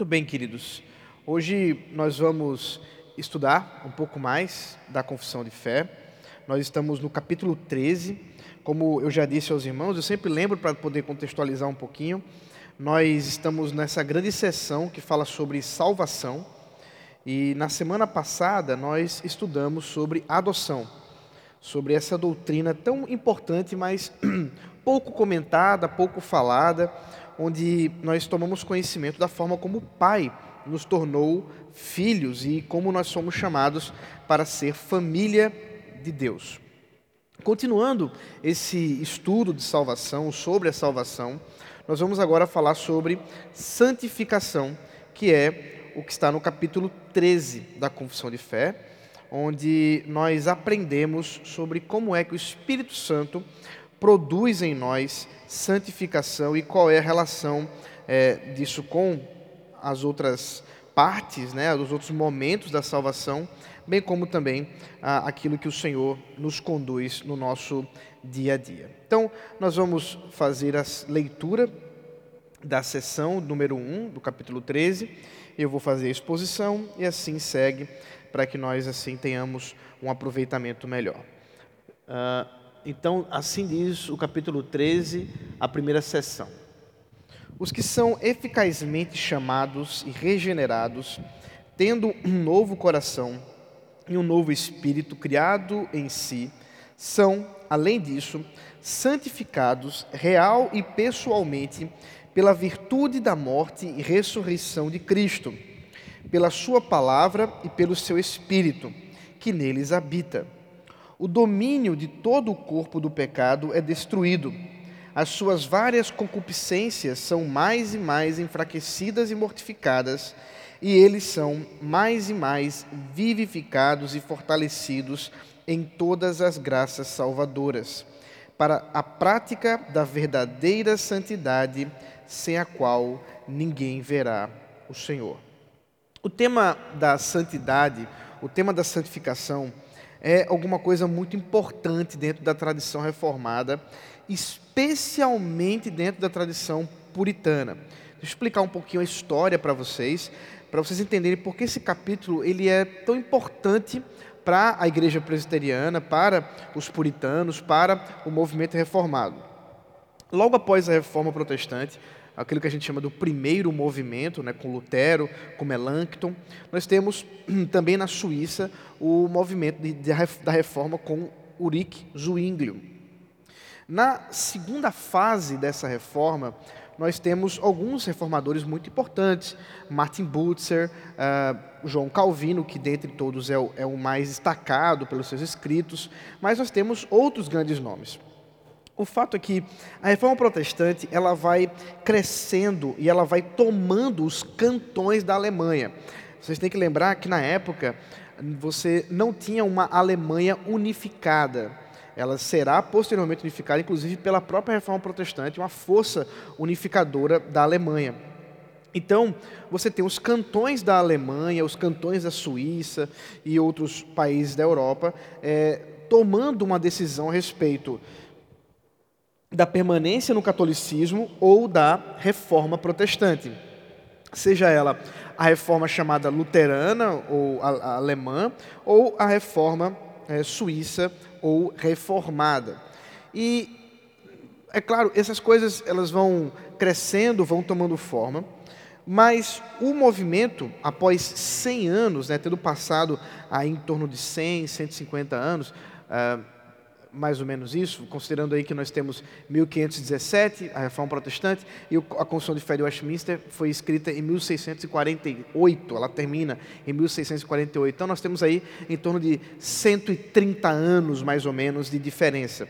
Muito bem, queridos. Hoje nós vamos estudar um pouco mais da confissão de fé. Nós estamos no capítulo 13. Como eu já disse aos irmãos, eu sempre lembro para poder contextualizar um pouquinho. Nós estamos nessa grande sessão que fala sobre salvação. E na semana passada nós estudamos sobre adoção, sobre essa doutrina tão importante, mas pouco comentada, pouco falada onde nós tomamos conhecimento da forma como o Pai nos tornou filhos e como nós somos chamados para ser família de Deus. Continuando esse estudo de salvação, sobre a salvação, nós vamos agora falar sobre santificação, que é o que está no capítulo 13 da Confissão de Fé, onde nós aprendemos sobre como é que o Espírito Santo produz em nós santificação e qual é a relação é, disso com as outras partes, né, os outros momentos da salvação, bem como também ah, aquilo que o Senhor nos conduz no nosso dia a dia. Então, nós vamos fazer a leitura da sessão número 1 do capítulo 13. Eu vou fazer a exposição e assim segue para que nós assim tenhamos um aproveitamento melhor. Uh, então, assim diz o capítulo 13, a primeira sessão. Os que são eficazmente chamados e regenerados, tendo um novo coração e um novo espírito criado em si, são, além disso, santificados real e pessoalmente pela virtude da morte e ressurreição de Cristo, pela Sua palavra e pelo seu Espírito, que neles habita o domínio de todo o corpo do pecado é destruído. As suas várias concupiscências são mais e mais enfraquecidas e mortificadas, e eles são mais e mais vivificados e fortalecidos em todas as graças salvadoras, para a prática da verdadeira santidade, sem a qual ninguém verá o Senhor. O tema da santidade, o tema da santificação, é alguma coisa muito importante dentro da tradição reformada, especialmente dentro da tradição puritana. Deixa eu explicar um pouquinho a história para vocês, para vocês entenderem por que esse capítulo ele é tão importante para a igreja presbiteriana, para os puritanos, para o movimento reformado. Logo após a reforma protestante, aquilo que a gente chama do primeiro movimento, né, com Lutero, com Melanchthon. Nós temos também na Suíça o movimento de, de, da reforma com Ulrich Zwinglio. Na segunda fase dessa reforma, nós temos alguns reformadores muito importantes, Martin Butzer, uh, João Calvino, que dentre todos é o, é o mais destacado pelos seus escritos, mas nós temos outros grandes nomes. O fato é que a reforma protestante ela vai crescendo e ela vai tomando os cantões da Alemanha. Vocês têm que lembrar que na época você não tinha uma Alemanha unificada. Ela será posteriormente unificada, inclusive pela própria reforma protestante, uma força unificadora da Alemanha. Então, você tem os cantões da Alemanha, os cantões da Suíça e outros países da Europa é, tomando uma decisão a respeito da permanência no catolicismo ou da reforma protestante. Seja ela a reforma chamada luterana ou alemã, ou a reforma é, suíça ou reformada. E, é claro, essas coisas elas vão crescendo, vão tomando forma, mas o movimento, após 100 anos, né, tendo passado aí em torno de 100, 150 anos, uh, mais ou menos isso, considerando aí que nós temos 1517, a Reforma Protestante, e a Constituição de Fé de Westminster foi escrita em 1648, ela termina em 1648. Então nós temos aí em torno de 130 anos, mais ou menos, de diferença.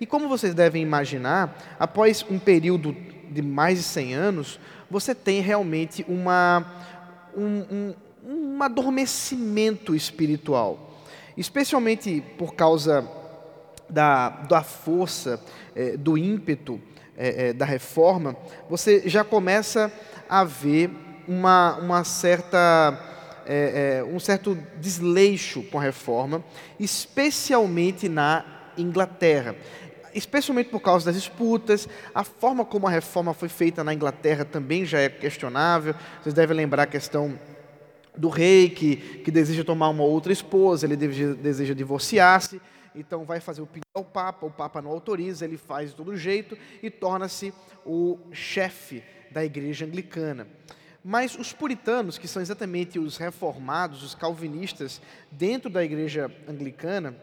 E como vocês devem imaginar, após um período de mais de 100 anos, você tem realmente uma, um, um, um adormecimento espiritual. Especialmente por causa da, da força, é, do ímpeto é, da reforma, você já começa a ver uma, uma certa, um certo desleixo com a reforma, especialmente na Inglaterra. especialmente por causa das disputas, a forma como a reforma foi feita na Inglaterra também já é questionável. Vocês devem lembrar a questão do rei que, que deseja tomar uma outra esposa, ele deseja, deseja divorciar-se, então vai fazer o pedido ao Papa, o Papa não autoriza, ele faz de todo jeito e torna-se o chefe da igreja anglicana. Mas os puritanos, que são exatamente os reformados, os calvinistas, dentro da igreja anglicana,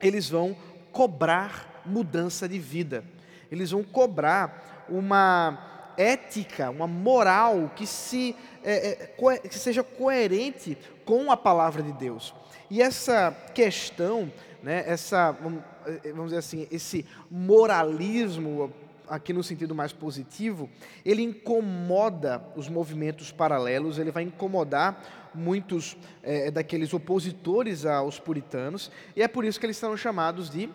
eles vão cobrar mudança de vida. Eles vão cobrar uma ética, uma moral que, se, é, é, que seja coerente com a palavra de Deus. E essa questão, né, essa, vamos dizer assim, esse moralismo aqui no sentido mais positivo, ele incomoda os movimentos paralelos, ele vai incomodar muitos é, daqueles opositores aos puritanos, e é por isso que eles são chamados de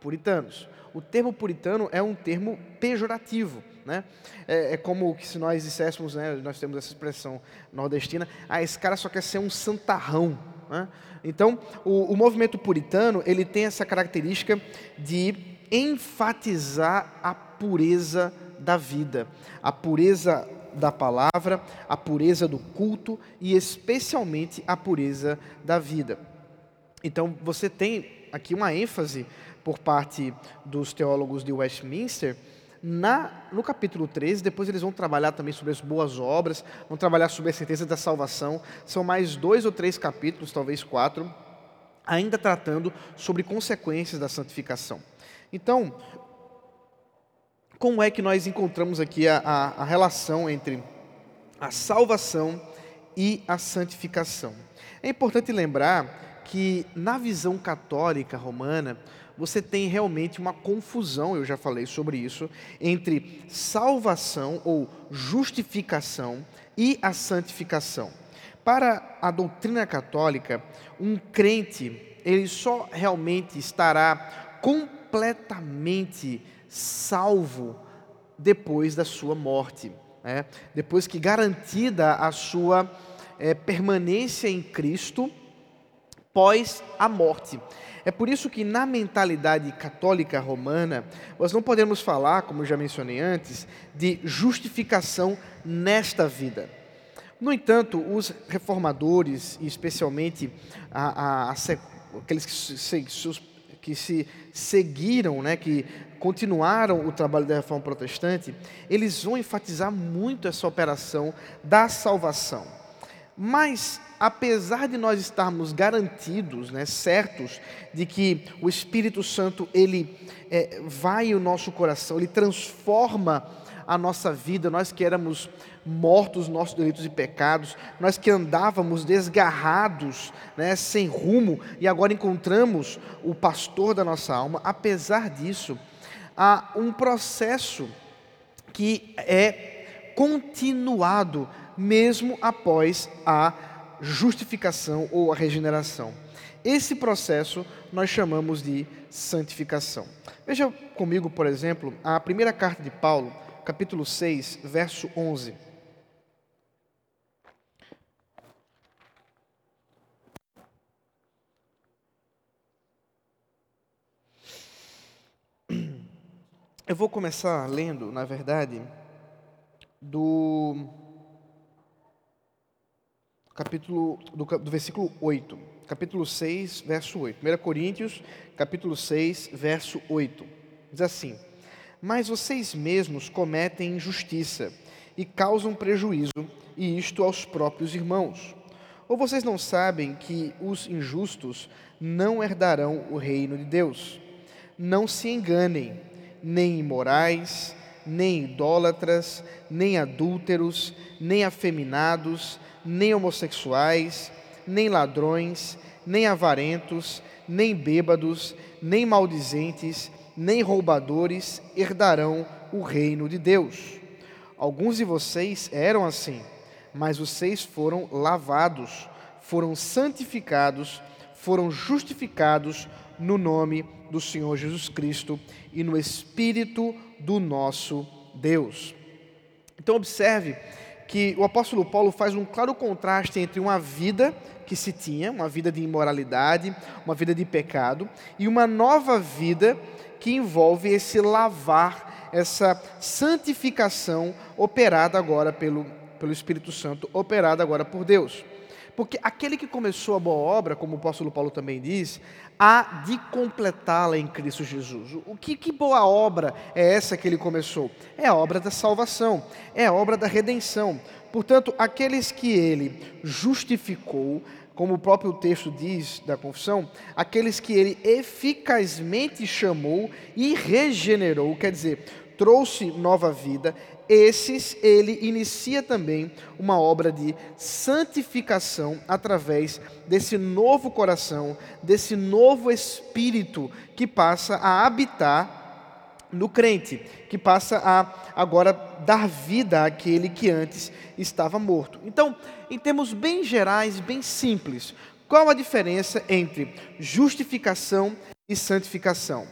puritanos. O termo puritano é um termo pejorativo. Né? É, é como se nós disséssemos, né, nós temos essa expressão nordestina, ah, esse cara só quer ser um santarrão. Né? Então, o, o movimento puritano ele tem essa característica de enfatizar a pureza da vida, a pureza da palavra, a pureza do culto e especialmente a pureza da vida. Então você tem aqui uma ênfase por parte dos teólogos de Westminster na, no capítulo 13, depois eles vão trabalhar também sobre as boas obras, vão trabalhar sobre a certeza da salvação. São mais dois ou três capítulos, talvez quatro, ainda tratando sobre consequências da santificação. Então, como é que nós encontramos aqui a, a, a relação entre a salvação e a santificação? É importante lembrar que na visão católica romana, você tem realmente uma confusão, eu já falei sobre isso, entre salvação ou justificação e a santificação. Para a doutrina católica, um crente, ele só realmente estará completamente salvo depois da sua morte, né? depois que garantida a sua é, permanência em Cristo pós a morte. É por isso que na mentalidade católica romana, nós não podemos falar, como já mencionei antes, de justificação nesta vida. No entanto, os reformadores, e especialmente a, a, a, aqueles que se, que se seguiram, né, que continuaram o trabalho da reforma protestante, eles vão enfatizar muito essa operação da salvação. Mas, apesar de nós estarmos garantidos, né, certos de que o Espírito Santo ele é, vai o nosso coração, ele transforma a nossa vida, nós que éramos mortos nossos delitos e pecados, nós que andávamos desgarrados, né, sem rumo, e agora encontramos o pastor da nossa alma, apesar disso, há um processo que é continuado mesmo após a justificação ou a regeneração. Esse processo nós chamamos de santificação. Veja comigo, por exemplo, a primeira carta de Paulo, capítulo 6, verso 11. Eu vou começar lendo, na verdade, do capítulo do, do, versículo 8. Capítulo 6, verso 8. 1 Coríntios, capítulo 6, verso 8. Diz assim: Mas vocês mesmos cometem injustiça e causam prejuízo, e isto aos próprios irmãos. Ou vocês não sabem que os injustos não herdarão o reino de Deus? Não se enganem nem imorais, nem idólatras, nem adúlteros, nem afeminados, nem homossexuais, nem ladrões, nem avarentos, nem bêbados, nem maldizentes, nem roubadores herdarão o reino de Deus. Alguns de vocês eram assim, mas vocês foram lavados, foram santificados, foram justificados no nome do Senhor Jesus Cristo e no Espírito do nosso Deus. Então, observe que o apóstolo Paulo faz um claro contraste entre uma vida que se tinha, uma vida de imoralidade, uma vida de pecado, e uma nova vida que envolve esse lavar, essa santificação operada agora pelo, pelo Espírito Santo, operada agora por Deus. Porque aquele que começou a boa obra, como o apóstolo Paulo também diz, há de completá-la em Cristo Jesus. O que, que boa obra é essa que ele começou? É a obra da salvação, é a obra da redenção. Portanto, aqueles que ele justificou, como o próprio texto diz da confissão, aqueles que ele eficazmente chamou e regenerou, quer dizer, trouxe nova vida, esses ele inicia também uma obra de santificação através desse novo coração, desse novo espírito que passa a habitar no crente, que passa a agora dar vida àquele que antes estava morto. Então, em termos bem gerais, bem simples, qual a diferença entre justificação e santificação?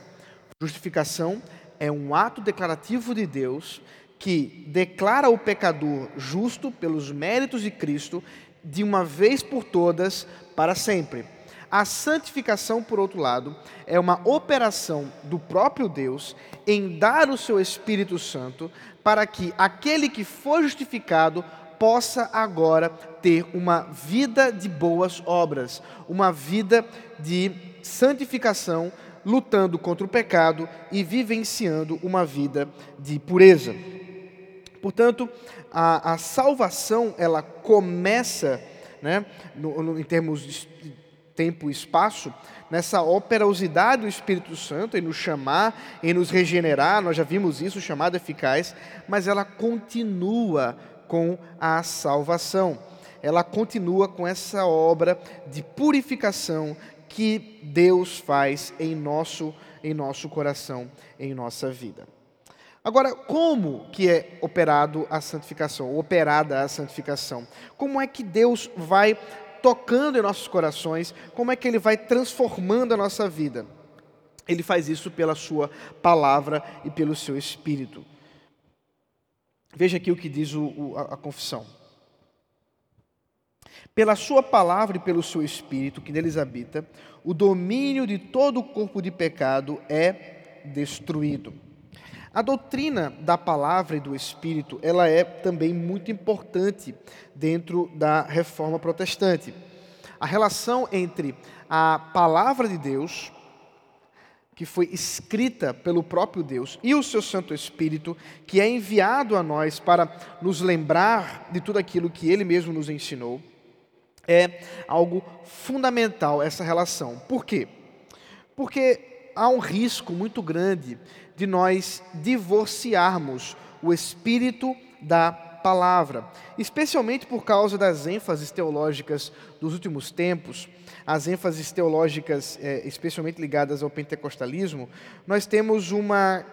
Justificação é um ato declarativo de Deus que declara o pecador justo pelos méritos de Cristo de uma vez por todas para sempre. A santificação, por outro lado, é uma operação do próprio Deus em dar o seu Espírito Santo para que aquele que for justificado possa agora ter uma vida de boas obras, uma vida de santificação, lutando contra o pecado e vivenciando uma vida de pureza. Portanto, a, a salvação ela começa, né, no, no, em termos de tempo e espaço, nessa operosidade do Espírito Santo em nos chamar, em nos regenerar, nós já vimos isso, chamada eficaz, mas ela continua com a salvação. Ela continua com essa obra de purificação que Deus faz em nosso em nosso coração, em nossa vida. Agora, como que é operado a santificação, operada a santificação? Como é que Deus vai tocando em nossos corações? Como é que Ele vai transformando a nossa vida? Ele faz isso pela Sua palavra e pelo Seu Espírito. Veja aqui o que diz o, o, a, a confissão. Pela Sua palavra e pelo Seu Espírito que neles habita, o domínio de todo o corpo de pecado é destruído. A doutrina da palavra e do Espírito, ela é também muito importante dentro da reforma protestante. A relação entre a palavra de Deus, que foi escrita pelo próprio Deus, e o seu Santo Espírito, que é enviado a nós para nos lembrar de tudo aquilo que ele mesmo nos ensinou, é algo fundamental essa relação. Por quê? Porque há um risco muito grande de nós divorciarmos o espírito da palavra, especialmente por causa das ênfases teológicas dos últimos tempos, as ênfases teológicas é, especialmente ligadas ao pentecostalismo, nós temos uma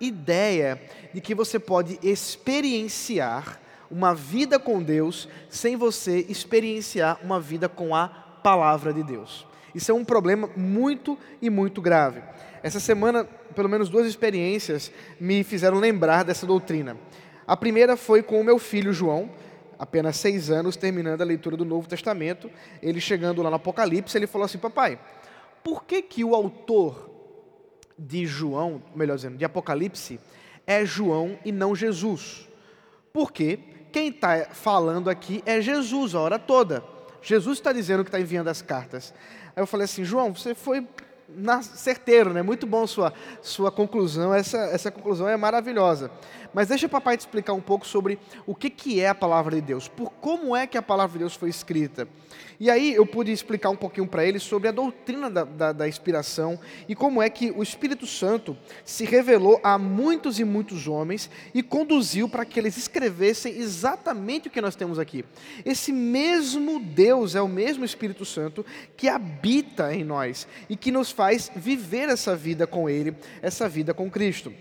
ideia de que você pode experienciar uma vida com Deus sem você experienciar uma vida com a palavra de Deus. Isso é um problema muito e muito grave. Essa semana, pelo menos duas experiências me fizeram lembrar dessa doutrina. A primeira foi com o meu filho João, apenas seis anos, terminando a leitura do Novo Testamento. Ele chegando lá no Apocalipse, ele falou assim: Papai, por que, que o autor de João, melhor dizendo, de Apocalipse, é João e não Jesus? Porque quem está falando aqui é Jesus a hora toda. Jesus está dizendo que está enviando as cartas. Aí eu falei assim, João, você foi na, certeiro, né? Muito bom sua, sua conclusão, essa, essa conclusão é maravilhosa. Mas deixa o papai te explicar um pouco sobre o que, que é a palavra de Deus, por como é que a palavra de Deus foi escrita. E aí eu pude explicar um pouquinho para ele sobre a doutrina da, da, da, inspiração e como é que o Espírito Santo se revelou a muitos e muitos homens e conduziu para que eles escrevessem exatamente o que nós temos aqui. Esse mesmo Deus é o mesmo Espírito Santo que habita em nós e que nos faz viver essa vida com Ele, essa vida com Cristo.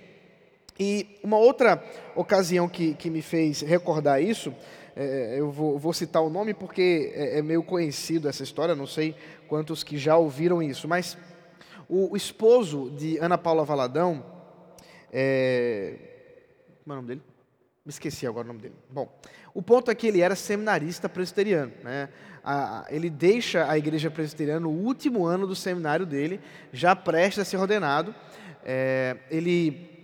E uma outra ocasião que, que me fez recordar isso, é, eu vou, vou, citar o nome porque é, é, meio conhecido essa história, não sei quantos que já ouviram isso, mas o, o esposo de Ana Paula Valadão, é, como é o nome dele? Me esqueci agora o nome dele. Bom, o ponto é que ele era seminarista presbiteriano. Né? Ele deixa a igreja presbiteriana no último ano do seminário dele, já prestes a ser ordenado. É, ele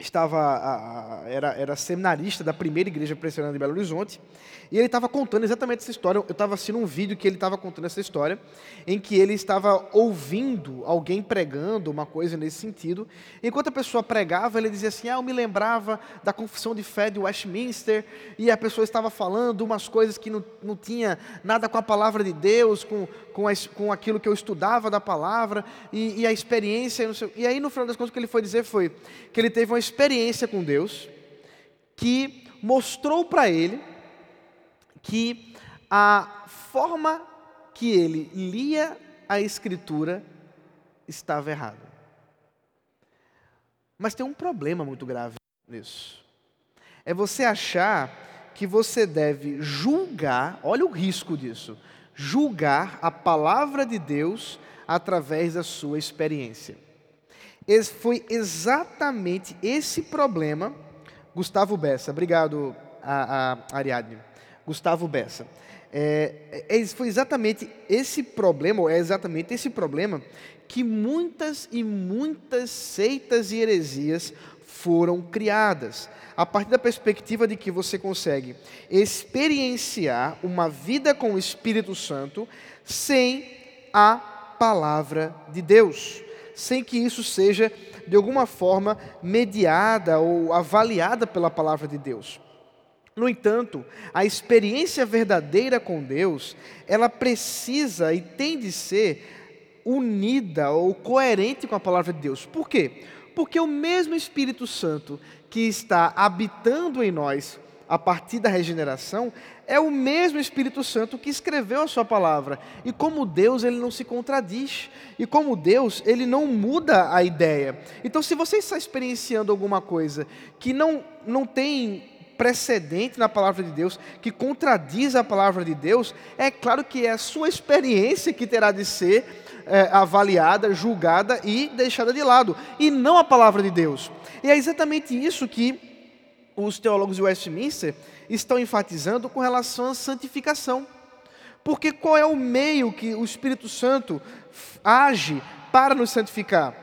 estava a, era, era seminarista da primeira igreja presbiteriana de Belo Horizonte e ele estava contando exatamente essa história. Eu estava assistindo um vídeo que ele estava contando essa história, em que ele estava ouvindo alguém pregando uma coisa nesse sentido. Enquanto a pessoa pregava, ele dizia assim: Ah, eu me lembrava da confissão de fé de Westminster, e a pessoa estava falando umas coisas que não, não tinha nada com a palavra de Deus, com, com, a, com aquilo que eu estudava da palavra, e, e a experiência. E aí, no final das contas, o que ele foi dizer foi que ele teve uma experiência com Deus que mostrou para ele que a forma que ele lia a Escritura estava errada. Mas tem um problema muito grave nisso. É você achar que você deve julgar, olha o risco disso, julgar a palavra de Deus através da sua experiência. Foi exatamente esse problema, Gustavo Bessa, obrigado, a, a Ariadne. Gustavo Bessa. É, é, foi exatamente esse problema, ou é exatamente esse problema, que muitas e muitas seitas e heresias foram criadas, a partir da perspectiva de que você consegue experienciar uma vida com o Espírito Santo sem a palavra de Deus, sem que isso seja de alguma forma mediada ou avaliada pela palavra de Deus. No entanto, a experiência verdadeira com Deus, ela precisa e tem de ser unida ou coerente com a palavra de Deus. Por quê? Porque o mesmo Espírito Santo que está habitando em nós a partir da regeneração é o mesmo Espírito Santo que escreveu a sua palavra. E como Deus, ele não se contradiz. E como Deus, ele não muda a ideia. Então, se você está experienciando alguma coisa que não, não tem precedente na palavra de Deus, que contradiz a palavra de Deus, é claro que é a sua experiência que terá de ser é, avaliada, julgada e deixada de lado, e não a palavra de Deus. E é exatamente isso que os teólogos de Westminster estão enfatizando com relação à santificação. Porque qual é o meio que o Espírito Santo age para nos santificar?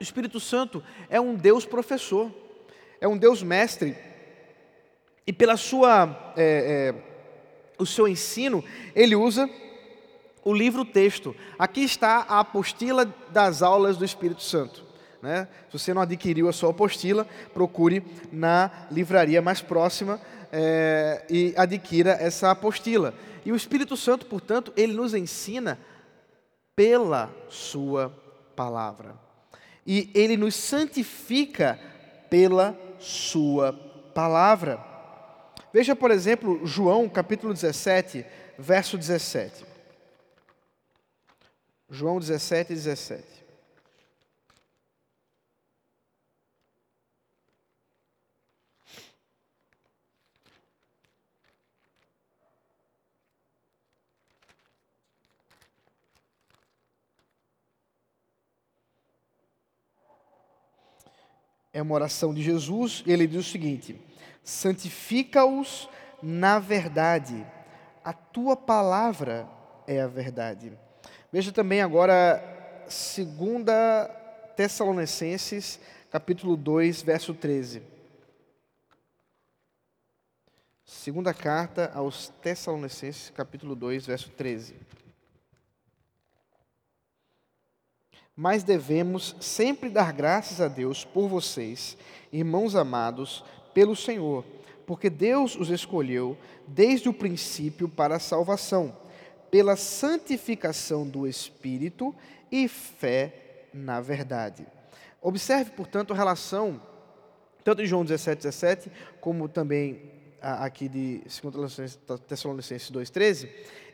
O Espírito Santo é um Deus professor, é um Deus mestre e pela sua, é, é, o seu ensino, ele usa o livro-texto. Aqui está a apostila das aulas do Espírito Santo. Né? Se você não adquiriu a sua apostila, procure na livraria mais próxima é, e adquira essa apostila. E o Espírito Santo, portanto, ele nos ensina pela sua palavra. E ele nos santifica pela sua palavra. Veja, por exemplo, João capítulo 17, verso 17. João 17, 17. É uma oração de Jesus, ele diz o seguinte: santifica-os na verdade. A tua palavra é a verdade. Veja também agora 2 Tessalonicenses, capítulo 2, verso 13. Segunda carta aos Tessalonicenses, capítulo 2, verso 13. Mas devemos sempre dar graças a Deus por vocês, irmãos amados, pelo Senhor, porque Deus os escolheu desde o princípio para a salvação, pela santificação do Espírito e fé na verdade. Observe, portanto, a relação, tanto de João 17, 17, como também aqui de 2 Tessalonicenses 2,13,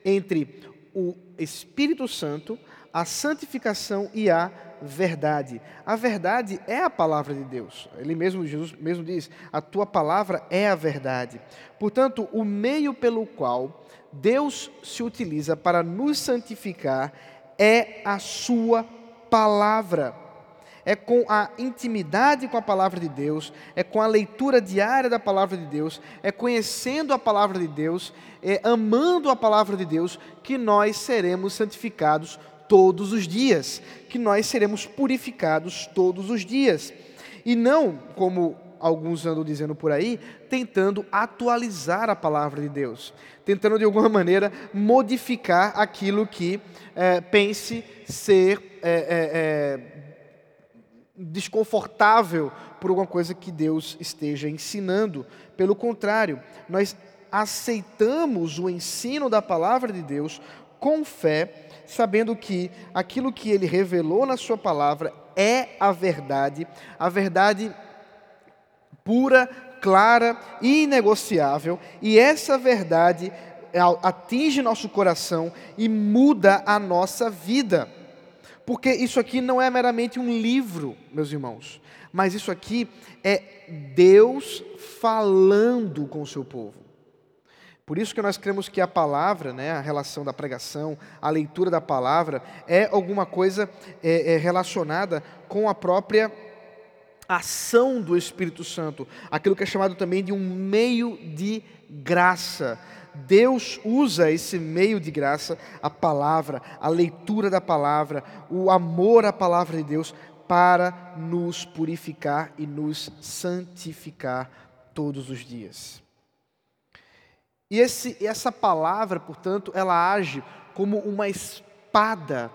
entre o Espírito Santo, a santificação e a verdade. A verdade é a palavra de Deus. Ele mesmo, Jesus mesmo diz: a tua palavra é a verdade. Portanto, o meio pelo qual Deus se utiliza para nos santificar é a sua palavra. é com a intimidade com a palavra de Deus, é com a leitura diária da palavra de Deus, é conhecendo a palavra de Deus, é amando a palavra de Deus, que nós seremos santificados todos os dias, que nós seremos purificados todos os dias. E não, como alguns andam dizendo por aí, tentando atualizar a palavra de Deus, tentando de alguma maneira modificar aquilo que é, pense ser é, é, desconfortável por alguma coisa que Deus esteja ensinando. Pelo contrário, nós aceitamos o ensino da palavra de Deus com fé, sabendo que aquilo que ele revelou na sua palavra é a verdade, a verdade pura, clara e inegociável, e essa verdade atinge nosso coração e muda a nossa vida. Porque isso aqui não é meramente um livro, meus irmãos, mas isso aqui é Deus falando com o seu povo. Por isso que nós cremos que a palavra, né, a relação da pregação, a leitura da palavra, é alguma coisa é, é relacionada com a própria ação do Espírito Santo, aquilo que é chamado também de um meio de graça. Deus usa esse meio de graça, a palavra, a leitura da palavra, o amor à palavra de Deus, para nos purificar e nos santificar todos os dias. E esse, essa palavra, portanto, ela age como uma espada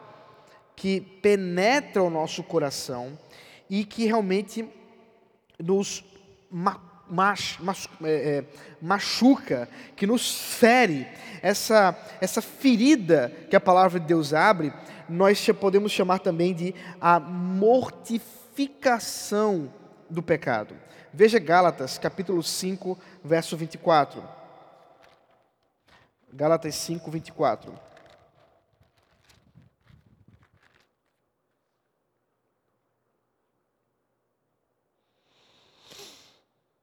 que penetra o nosso coração e que realmente nos mach, mach, é, é, machuca, que nos fere, essa, essa ferida que a palavra de Deus abre, nós podemos chamar também de a mortificação do pecado. Veja Gálatas, capítulo 5, verso 24. Gálatas 5, 24.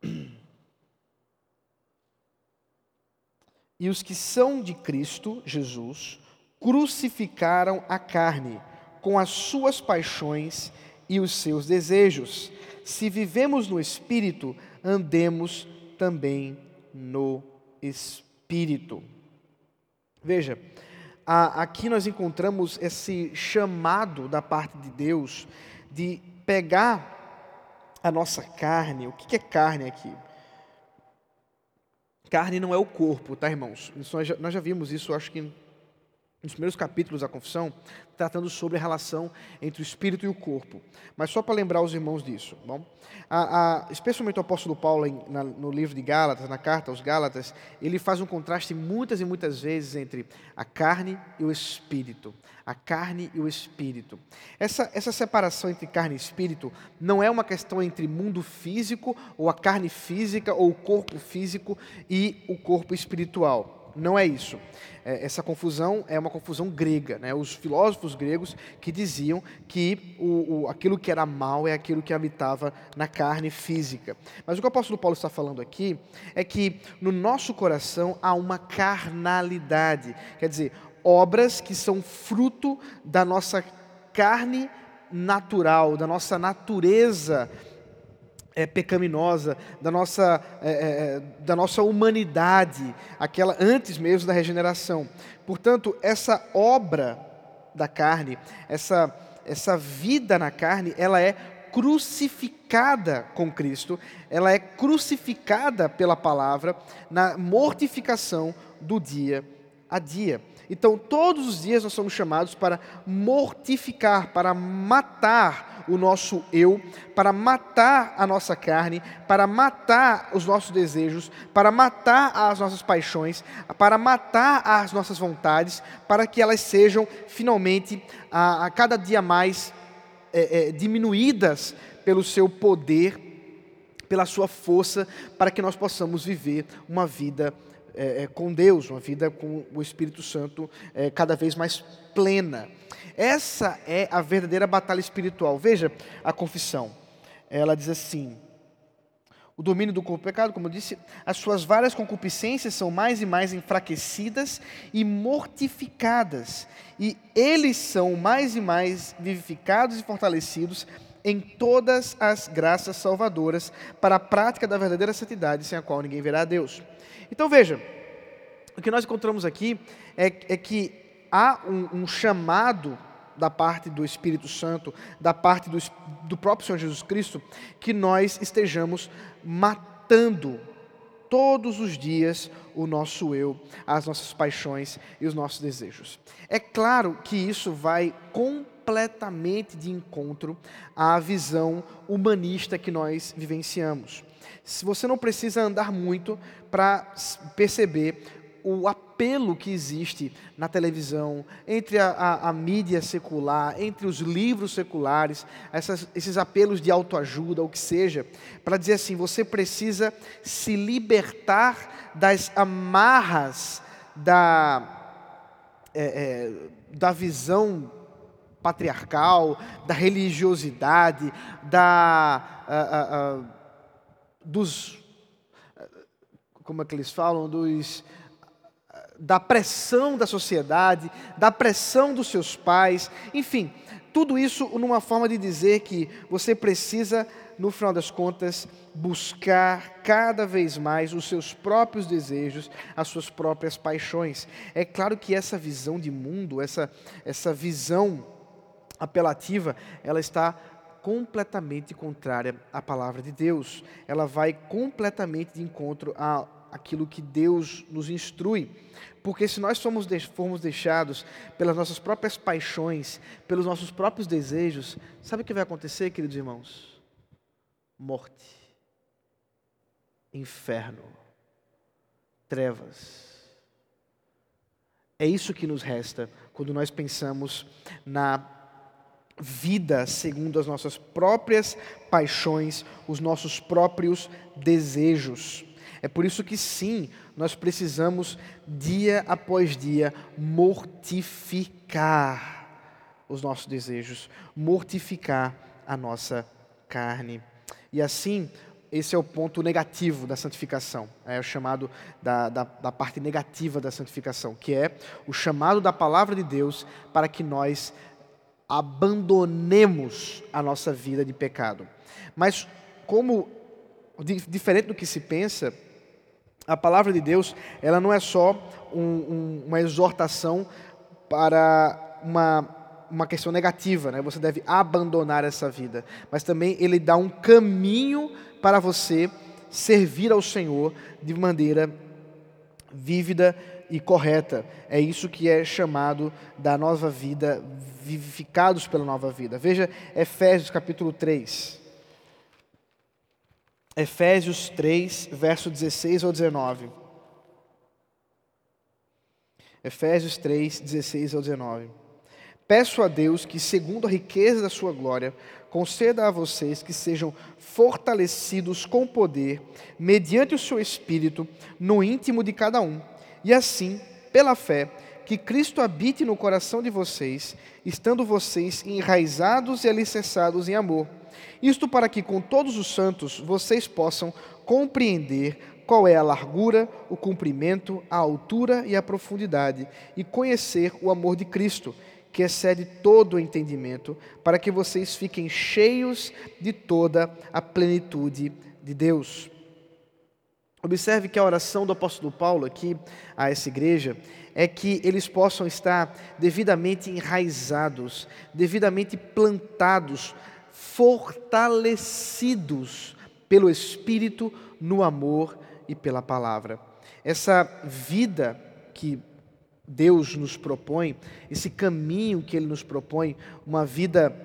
E os que são de Cristo Jesus crucificaram a carne com as suas paixões e os seus desejos. Se vivemos no Espírito, andemos também no Espírito. Veja, aqui nós encontramos esse chamado da parte de Deus de pegar a nossa carne. O que é carne aqui? Carne não é o corpo, tá, irmãos? Nós já, nós já vimos isso, acho que nos primeiros capítulos da confissão, tratando sobre a relação entre o espírito e o corpo. Mas só para lembrar os irmãos disso. Bom, a, a, especialmente o apóstolo Paulo, em, na, no livro de Gálatas, na carta aos Gálatas, ele faz um contraste muitas e muitas vezes entre a carne e o espírito. A carne e o espírito. Essa, essa separação entre carne e espírito não é uma questão entre mundo físico, ou a carne física, ou o corpo físico e o corpo espiritual não é isso. É, essa confusão é uma confusão grega. Né? Os filósofos gregos que diziam que o, o, aquilo que era mal é aquilo que habitava na carne física. Mas o que o apóstolo Paulo está falando aqui é que no nosso coração há uma carnalidade. Quer dizer, obras que são fruto da nossa carne natural, da nossa natureza é, pecaminosa, da nossa, é, é, da nossa humanidade, aquela antes mesmo da regeneração. Portanto, essa obra da carne, essa, essa vida na carne, ela é crucificada com Cristo, ela é crucificada pela palavra na mortificação do dia a dia. Então, todos os dias nós somos chamados para mortificar, para matar o nosso eu, para matar a nossa carne, para matar os nossos desejos, para matar as nossas paixões, para matar as nossas vontades, para que elas sejam finalmente a, a cada dia mais é, é, diminuídas pelo seu poder, pela sua força, para que nós possamos viver uma vida é, é, com Deus, uma vida com o Espírito Santo é, cada vez mais plena. Essa é a verdadeira batalha espiritual. Veja a confissão. Ela diz assim: o domínio do corpo pecado, como eu disse, as suas várias concupiscências são mais e mais enfraquecidas e mortificadas, e eles são mais e mais vivificados e fortalecidos em todas as graças salvadoras para a prática da verdadeira santidade, sem a qual ninguém verá a Deus. Então veja, o que nós encontramos aqui é, é que há um, um, chamado da parte do Espírito Santo, da parte do, do próprio Senhor Jesus Cristo, que nós estejamos matando todos os dias o nosso eu, as nossas paixões e os nossos desejos. É claro que isso vai completamente de encontro à visão humanista que nós vivenciamos. Se você não precisa andar muito para perceber o que existe na televisão, entre a, a, a mídia secular, entre os livros seculares, essas, esses apelos de autoajuda, o que seja, para dizer assim: você precisa se libertar das amarras da, é, é, da visão patriarcal, da religiosidade, da, a, dos. Como é que eles falam? Dos da pressão da sociedade, da pressão dos seus pais, enfim, tudo isso numa forma de dizer que você precisa, no final das contas, buscar cada vez mais os seus próprios desejos, as suas próprias paixões. É claro que essa visão de mundo, essa, essa visão apelativa, ela está completamente contrária à palavra de Deus. Ela vai completamente de encontro a aquilo que Deus nos instrui. Porque se nós formos, formos deixados pelas nossas próprias paixões, pelos nossos próprios desejos, sabe o que vai acontecer, queridos irmãos? Morte, inferno, trevas. É isso que nos resta quando nós pensamos na vida segundo as nossas próprias paixões, os nossos próprios desejos. É por isso que sim, nós precisamos dia após dia mortificar os nossos desejos, mortificar a nossa carne. E assim, esse é o ponto negativo da santificação, é o chamado da, da, da, parte negativa da santificação, que é o chamado da palavra de Deus para que nós abandonemos a nossa vida de pecado. Mas, como diferente do que se pensa, a palavra de Deus, ela não é só um, um, uma exortação para uma, uma questão negativa, né? você deve abandonar essa vida, mas também ele dá um caminho para você servir ao Senhor de maneira vívida e correta. É isso que é chamado da nova vida, vivificados pela nova vida. Veja Efésios capítulo 3. Efésios 3, verso 16 ao 19. Efésios 3, 16 ao 19. Peço a Deus que, segundo a riqueza da sua glória, conceda a vocês que sejam fortalecidos com poder, mediante o seu espírito, no íntimo de cada um, e assim, pela fé, que Cristo habite no coração de vocês, estando vocês enraizados e alicerçados em amor isto para que com todos os santos vocês possam compreender qual é a largura, o comprimento, a altura e a profundidade, e conhecer o amor de Cristo, que excede todo o entendimento, para que vocês fiquem cheios de toda a plenitude de Deus. Observe que a oração do apóstolo Paulo aqui a essa igreja é que eles possam estar devidamente enraizados, devidamente plantados fortalecidos pelo Espírito no amor e pela palavra. Essa vida que Deus nos propõe, esse caminho que Ele nos propõe, uma vida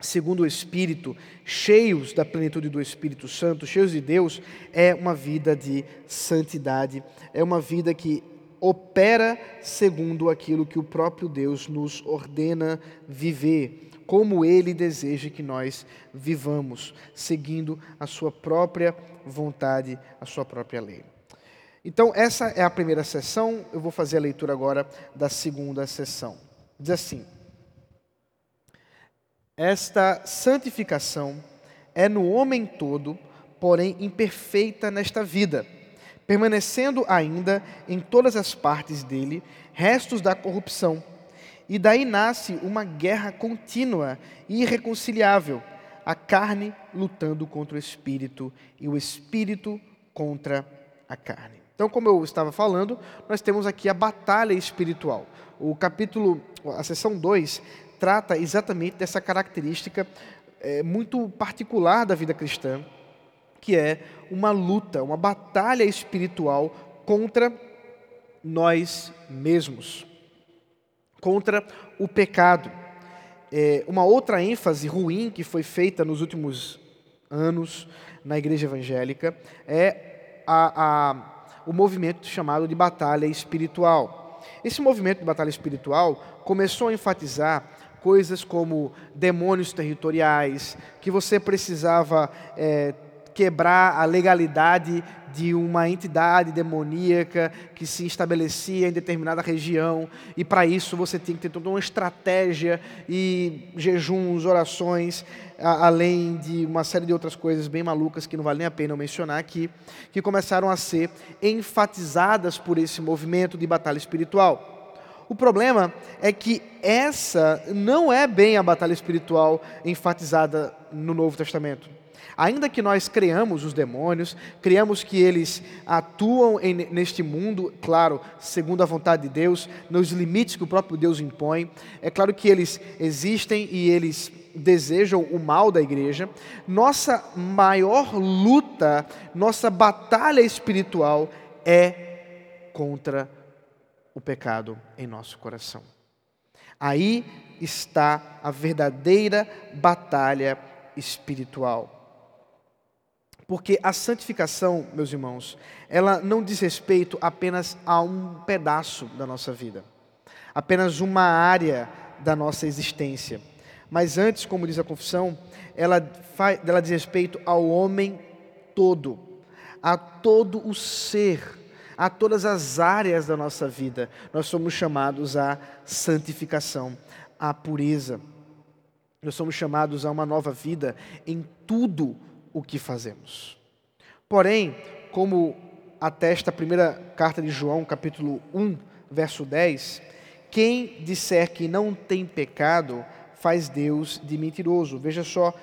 segundo o Espírito, cheios da plenitude do Espírito Santo, cheios de Deus, é uma vida de santidade, é uma vida que opera segundo aquilo que o próprio Deus nos ordena viver como Ele deseja que nós vivamos, seguindo a Sua própria vontade, a Sua própria lei. Então, essa é a primeira sessão, eu vou fazer a leitura agora da segunda sessão. Diz assim: Esta santificação é no homem todo, porém imperfeita nesta vida, permanecendo ainda em todas as partes dele restos da corrupção e daí nasce uma guerra contínua e irreconciliável, a carne lutando contra o espírito e o espírito contra a carne. Então, como eu estava falando, nós temos aqui a batalha espiritual. O capítulo, a seção 2, trata exatamente dessa característica é, muito particular da vida cristã, que é uma luta, uma batalha espiritual contra nós mesmos, contra o pecado. É, uma outra ênfase ruim que foi feita nos últimos anos na igreja evangélica é a, a, o movimento chamado de batalha espiritual. Esse movimento de batalha espiritual começou a enfatizar coisas como demônios territoriais, que você precisava é, quebrar a legalidade de uma entidade demoníaca que se estabelecia em determinada região, e para isso você tinha que ter toda uma estratégia e jejuns, orações, a, além de uma série de outras coisas bem malucas que não vale nem a pena eu mencionar aqui, que começaram a ser enfatizadas por esse movimento de batalha espiritual. O problema é que essa não é bem a batalha espiritual enfatizada no Novo Testamento. Ainda que nós criamos os demônios, criamos que eles atuam em, neste mundo, claro, segundo a vontade de Deus, nos limites que o próprio Deus impõe. É claro que eles existem e eles desejam o mal da igreja. Nossa maior luta, nossa batalha espiritual é contra o pecado em nosso coração. Aí está a verdadeira batalha espiritual. Porque a santificação, meus irmãos, ela não diz respeito apenas a um pedaço da nossa vida, apenas uma área da nossa existência. Mas antes, como diz a confissão, ela, faz, ela diz respeito ao homem todo, a todo o ser, a todas as áreas da nossa vida. Nós somos chamados à santificação, à pureza. Nós somos chamados a uma nova vida em tudo o que fazemos. Porém, como atesta a primeira carta de João, capítulo 1, verso 10, quem disser que não tem pecado, faz Deus de mentiroso. Veja só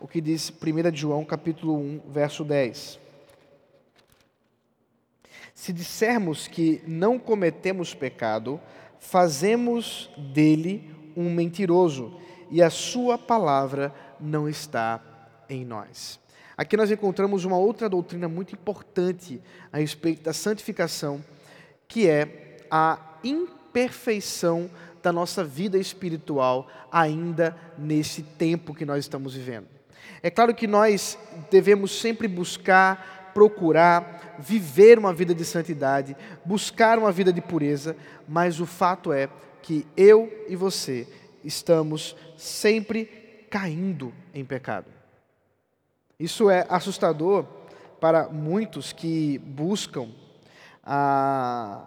o que diz 1 João, capítulo 1, verso 10. Se dissermos que não cometemos pecado, fazemos dele um mentiroso, e a sua palavra não está em nós. Aqui nós encontramos uma outra doutrina muito importante a respeito da santificação, que é a imperfeição da nossa vida espiritual ainda nesse tempo que nós estamos vivendo. É claro que nós devemos sempre buscar, procurar, viver uma vida de santidade, buscar uma vida de pureza, mas o fato é que eu e você estamos sempre caindo em pecado. Isso é assustador para muitos que buscam a,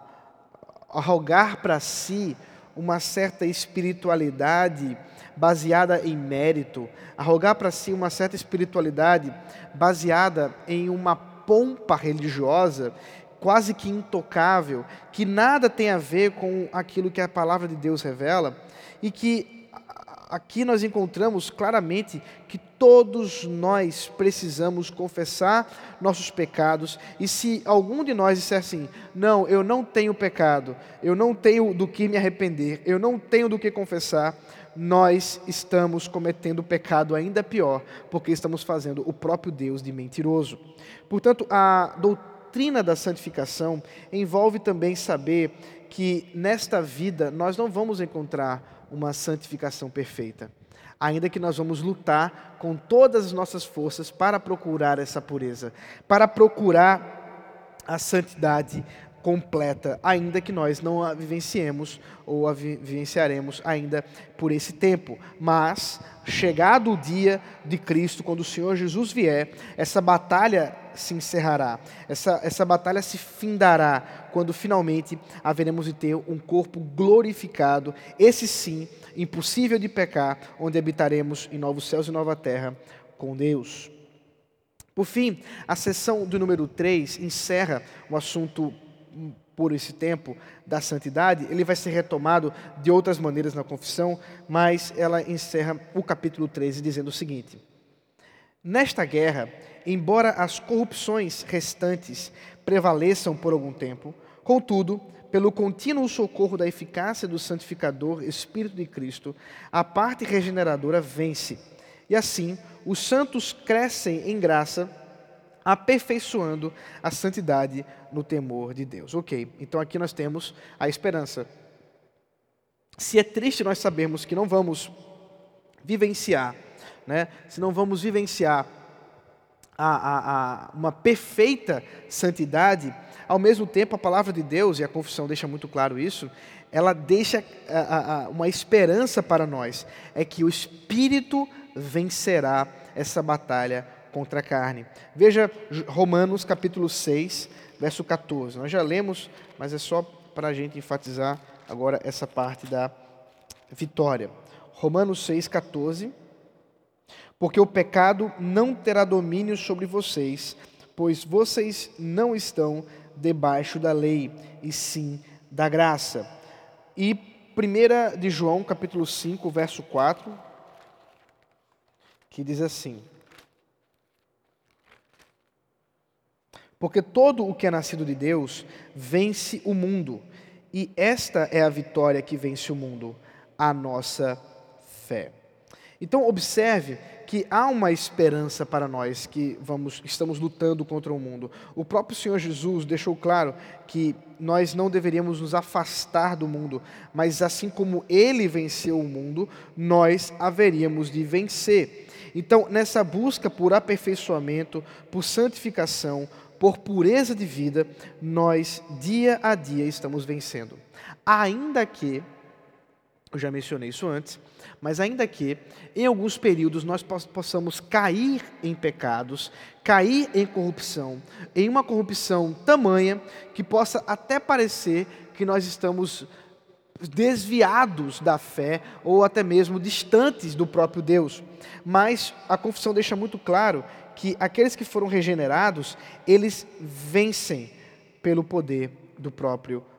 arrogar para si uma certa espiritualidade baseada em mérito, arrogar para si uma certa espiritualidade baseada em uma pompa religiosa quase que intocável, que nada tem a ver com aquilo que a palavra de Deus revela e que aqui nós encontramos claramente que todos nós precisamos confessar nossos pecados, e se algum de nós disser assim: não, eu não tenho pecado, eu não tenho do que me arrepender, eu não tenho do que confessar, nós estamos cometendo pecado ainda pior, porque estamos fazendo o próprio Deus de mentiroso. Portanto, a doutrina da santificação envolve também saber que nesta vida nós não vamos encontrar uma santificação perfeita. Ainda que nós vamos lutar com todas as nossas forças para procurar essa pureza, para procurar a santidade completa, ainda que nós não a vivenciemos ou a vivenciaremos ainda por esse tempo. Mas, chegado o dia de Cristo, quando o Senhor Jesus vier, essa batalha se encerrará, essa, essa batalha se findará, quando finalmente haveremos de ter um corpo glorificado, esse sim, impossível de pecar, onde habitaremos em novos céus e nova terra com Deus. Por fim, a sessão do número 3 encerra o assunto por esse tempo da santidade, ele vai ser retomado de outras maneiras na confissão, mas ela encerra o capítulo 13 dizendo o seguinte: Nesta guerra, embora as corrupções restantes prevaleçam por algum tempo, contudo, pelo contínuo socorro da eficácia do santificador Espírito de Cristo, a parte regeneradora vence. E assim, os santos crescem em graça, aperfeiçoando a santidade no temor de Deus. Ok, então aqui nós temos a esperança. Se é triste nós sabermos que não vamos vivenciar né? se não vamos vivenciar a, a, a uma perfeita santidade, ao mesmo tempo a palavra de Deus, e a confissão deixa muito claro isso, ela deixa a, uma esperança para nós, é que o Espírito vencerá essa batalha contra a carne. Veja Romanos capítulo 6, verso 14. Nós já lemos, mas é só para a gente enfatizar agora essa parte da vitória. Romanos 6, 14 porque o pecado não terá domínio sobre vocês, pois vocês não estão debaixo da lei, e sim da graça. E 1 de João, capítulo 5, verso 4, que diz assim: Porque todo o que é nascido de Deus vence o mundo, e esta é a vitória que vence o mundo, a nossa fé. Então observe que há uma esperança para nós que vamos, estamos lutando contra o mundo. O próprio Senhor Jesus deixou claro que nós não deveríamos nos afastar do mundo, mas assim como ele venceu o mundo, nós haveríamos de vencer. Então, nessa busca por aperfeiçoamento, por santificação, por pureza de vida, nós dia a dia estamos vencendo. Ainda que, eu já mencionei isso antes, mas ainda que em alguns períodos nós possamos cair em pecados, cair em corrupção, em uma corrupção tamanha que possa até parecer que nós estamos desviados da fé ou até mesmo distantes do próprio Deus. Mas a confissão deixa muito claro que aqueles que foram regenerados, eles vencem pelo poder do próprio Deus,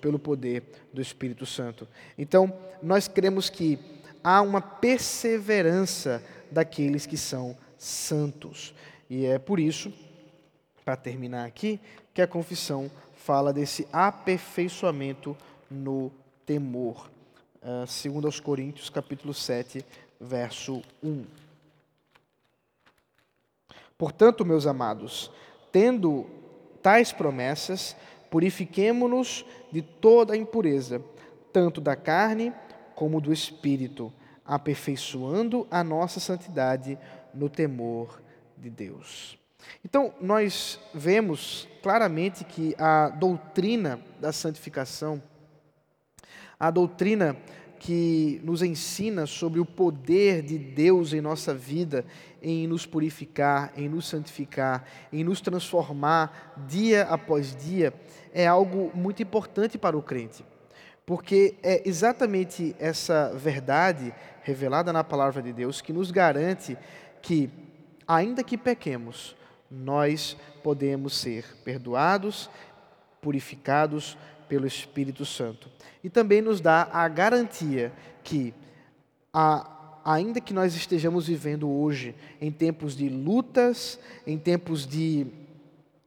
pelo poder do Espírito Santo. Então, nós cremos que há uma perseverança daqueles que são santos. E é por isso, para terminar aqui, que a confissão fala desse aperfeiçoamento no temor. Uh, segundo aos Coríntios, capítulo 7, verso 1. Portanto, meus amados, tendo tais promessas, purifiquemo-nos de toda impureza, tanto da carne como do Espírito, aperfeiçoando a nossa santidade no temor de Deus. Então, nós vemos claramente que a doutrina da santificação, a doutrina que nos ensina sobre o poder de Deus em nossa vida, em nos purificar, em nos santificar, em nos transformar dia após dia, é algo muito importante para o crente. Porque é exatamente essa verdade revelada na palavra de Deus que nos garante que, ainda que pequemos, nós podemos ser perdoados, purificados pelo Espírito Santo. E também nos dá a garantia que, a, ainda que nós estejamos vivendo hoje em tempos de lutas, em tempos de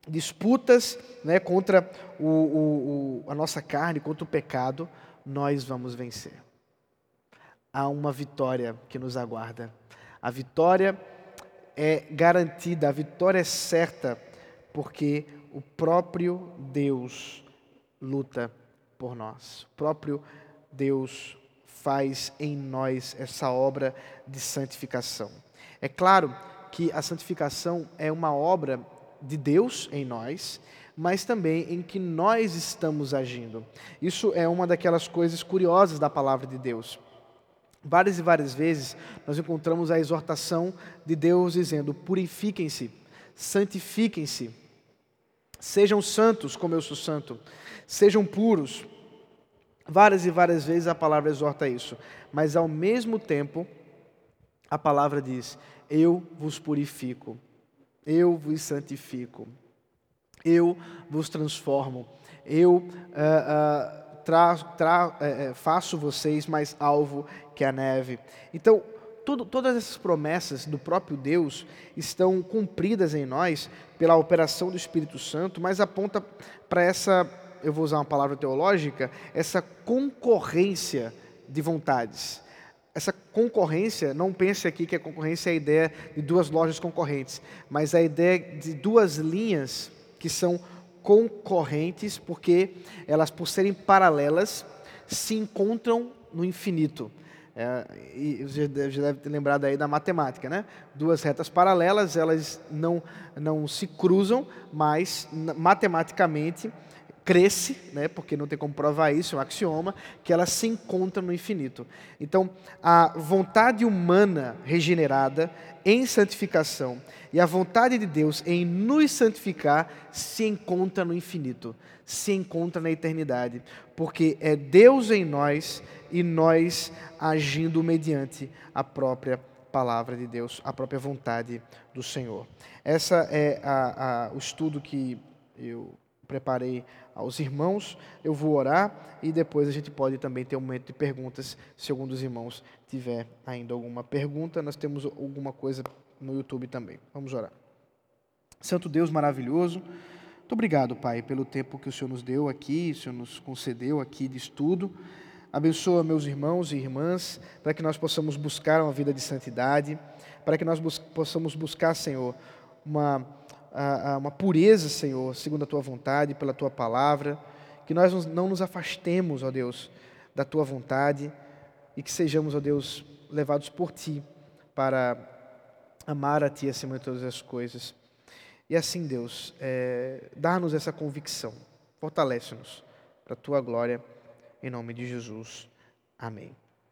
disputas né, contra o, o, o, a nossa carne, contra o pecado, nós vamos vencer. Há uma vitória que nos aguarda. A vitória é garantida, a vitória é certa, porque o próprio Deus luta por nós. O próprio Deus faz em nós essa obra de santificação. É claro que a santificação é uma obra de Deus em nós, mas também em que nós estamos agindo. Isso é uma daquelas coisas curiosas da palavra de Deus. Várias e várias vezes nós encontramos a exortação de Deus dizendo: purifiquem-se, santifiquem-se, sejam santos como eu sou santo, sejam puros. Várias e várias vezes a palavra exorta isso, mas ao mesmo tempo a palavra diz: Eu vos purifico, eu vos santifico, eu vos transformo, eu uh, uh, tra, tra, uh, faço vocês mais alvo que a neve. Então, tudo, todas essas promessas do próprio Deus estão cumpridas em nós pela operação do Espírito Santo, mas aponta para essa, eu vou usar uma palavra teológica, essa concorrência de vontades. Essa concorrência, não pense aqui que a concorrência é a ideia de duas lojas concorrentes, mas a ideia de duas linhas que são concorrentes, porque elas, por serem paralelas, se encontram no infinito. É, e você deve ter lembrado aí da matemática, né? Duas retas paralelas, elas não, não se cruzam, mas matematicamente cresce, né, porque não tem como provar isso, é um axioma, que ela se encontra no infinito. Então, a vontade humana regenerada em santificação e a vontade de Deus em nos santificar se encontra no infinito, se encontra na eternidade, porque é Deus em nós e nós agindo mediante a própria palavra de Deus, a própria vontade do Senhor. Essa é a, a, o estudo que eu preparei aos irmãos. Eu vou orar e depois a gente pode também ter um momento de perguntas, se algum dos irmãos tiver ainda alguma pergunta. Nós temos alguma coisa no YouTube também. Vamos orar. Santo Deus maravilhoso, muito obrigado, Pai, pelo tempo que o Senhor nos deu aqui, o Senhor nos concedeu aqui de estudo. Abençoa meus irmãos e irmãs, para que nós possamos buscar uma vida de santidade, para que nós bus possamos buscar, Senhor, uma uma pureza, Senhor, segundo a tua vontade, pela tua palavra, que nós não nos afastemos, ó Deus, da tua vontade e que sejamos, ó Deus, levados por ti para amar a ti acima de todas as coisas. E assim, Deus, é, dá-nos essa convicção, fortalece-nos para a tua glória, em nome de Jesus. Amém.